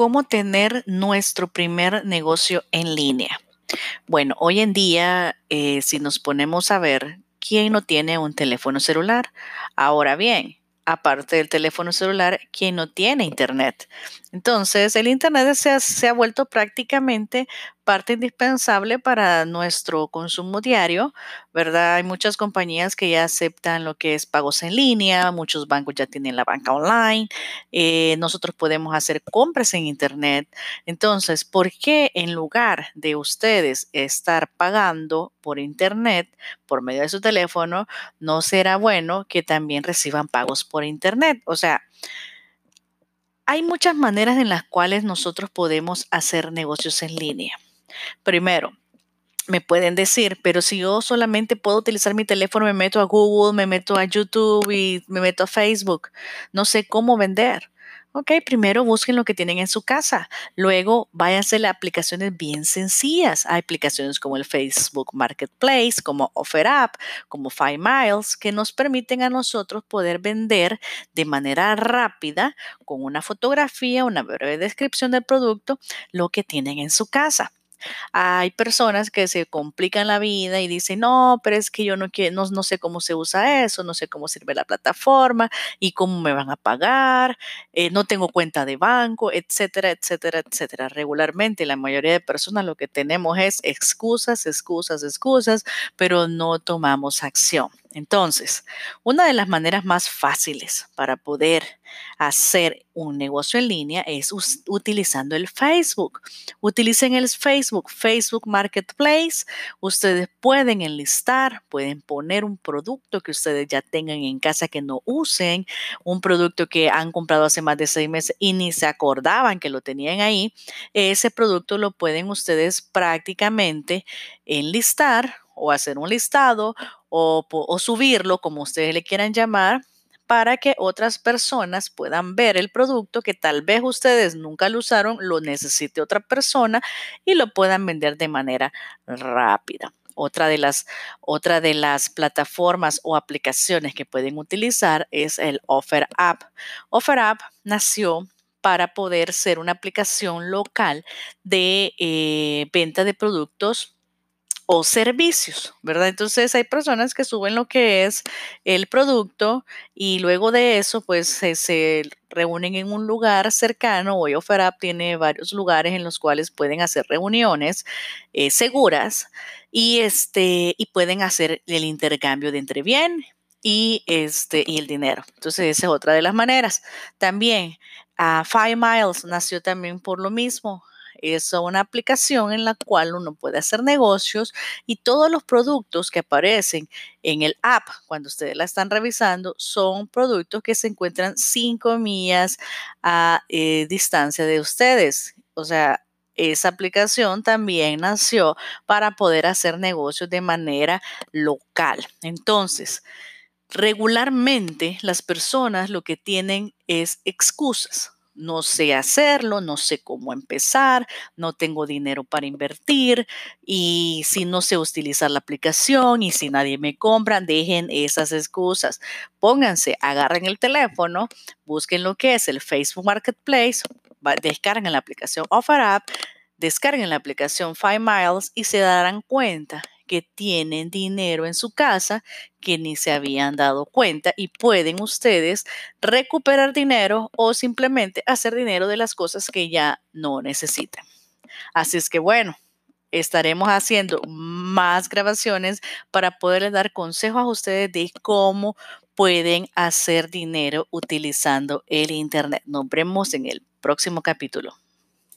cómo tener nuestro primer negocio en línea. Bueno, hoy en día, eh, si nos ponemos a ver, ¿quién no tiene un teléfono celular? Ahora bien, aparte del teléfono celular, ¿quién no tiene internet? Entonces, el Internet se ha, se ha vuelto prácticamente parte indispensable para nuestro consumo diario, ¿verdad? Hay muchas compañías que ya aceptan lo que es pagos en línea, muchos bancos ya tienen la banca online, eh, nosotros podemos hacer compras en Internet. Entonces, ¿por qué en lugar de ustedes estar pagando por Internet por medio de su teléfono, no será bueno que también reciban pagos por Internet? O sea, hay muchas maneras en las cuales nosotros podemos hacer negocios en línea. Primero, me pueden decir, pero si yo solamente puedo utilizar mi teléfono, me meto a Google, me meto a YouTube y me meto a Facebook, no sé cómo vender. Ok, primero busquen lo que tienen en su casa. Luego váyanse a aplicaciones bien sencillas. Hay aplicaciones como el Facebook Marketplace, como OfferUp, como Five Miles, que nos permiten a nosotros poder vender de manera rápida, con una fotografía, una breve descripción del producto, lo que tienen en su casa. Hay personas que se complican la vida y dicen, no, pero es que yo no, quiero, no, sé cómo se usa eso, no sé cómo sirve la plataforma y cómo me van a pagar, eh, no tengo cuenta de banco, etcétera, etcétera, etcétera. Regularmente la mayoría de personas lo que tenemos es excusas, excusas, excusas, pero no tomamos acción. Entonces, una de las maneras más fáciles para poder hacer un negocio en línea es utilizando el Facebook. Utilicen el Facebook, Facebook Marketplace. Ustedes pueden enlistar, pueden poner un producto que ustedes ya tengan en casa que no usen, un producto que han comprado hace más de seis meses y ni se acordaban que lo tenían ahí. Ese producto lo pueden ustedes prácticamente enlistar o hacer un listado o, subirlo, como ustedes le quieran llamar, para que otras personas puedan ver el producto que tal vez ustedes nunca lo usaron, lo necesite otra persona y lo puedan vender de manera rápida. Otra de las, de las plataformas o aplicaciones que pueden utilizar es el Offer App. Offer App nació para poder ser una aplicación local de eh, venta de productos o servicios, ¿verdad? Entonces hay personas que suben lo que es el producto y luego de eso pues se, reúnen en un lugar cercano. Hoy OfferUp tiene varios lugares en los cuales pueden hacer reuniones eh, seguras y, este, y pueden hacer el intercambio de entre bien y, este, y el dinero. Entonces esa es otra de las maneras. También uh, Five Miles nació también por lo mismo es una aplicación en la cual uno puede hacer negocios y todos los productos que aparecen en el app cuando ustedes la están revisando son productos que se encuentran cinco millas a eh, distancia de ustedes. O sea, esa aplicación también nació para poder hacer negocios de manera local. Entonces, regularmente las personas lo que tienen es excusas no sé hacerlo, no sé cómo empezar, no tengo dinero para invertir y si no sé utilizar la aplicación y si nadie me compra, dejen esas excusas. Pónganse, agarren el teléfono, busquen lo que es el Facebook Marketplace, descarguen la aplicación OfferUp, descarguen la aplicación Five Miles y se darán cuenta que tienen dinero en su casa que ni se habían dado cuenta y pueden ustedes recuperar dinero o simplemente hacer dinero de las cosas que ya no necesitan. Así es que bueno, estaremos haciendo más grabaciones para poderles dar consejos a ustedes de cómo pueden hacer dinero utilizando el Internet. Nos vemos en el próximo capítulo.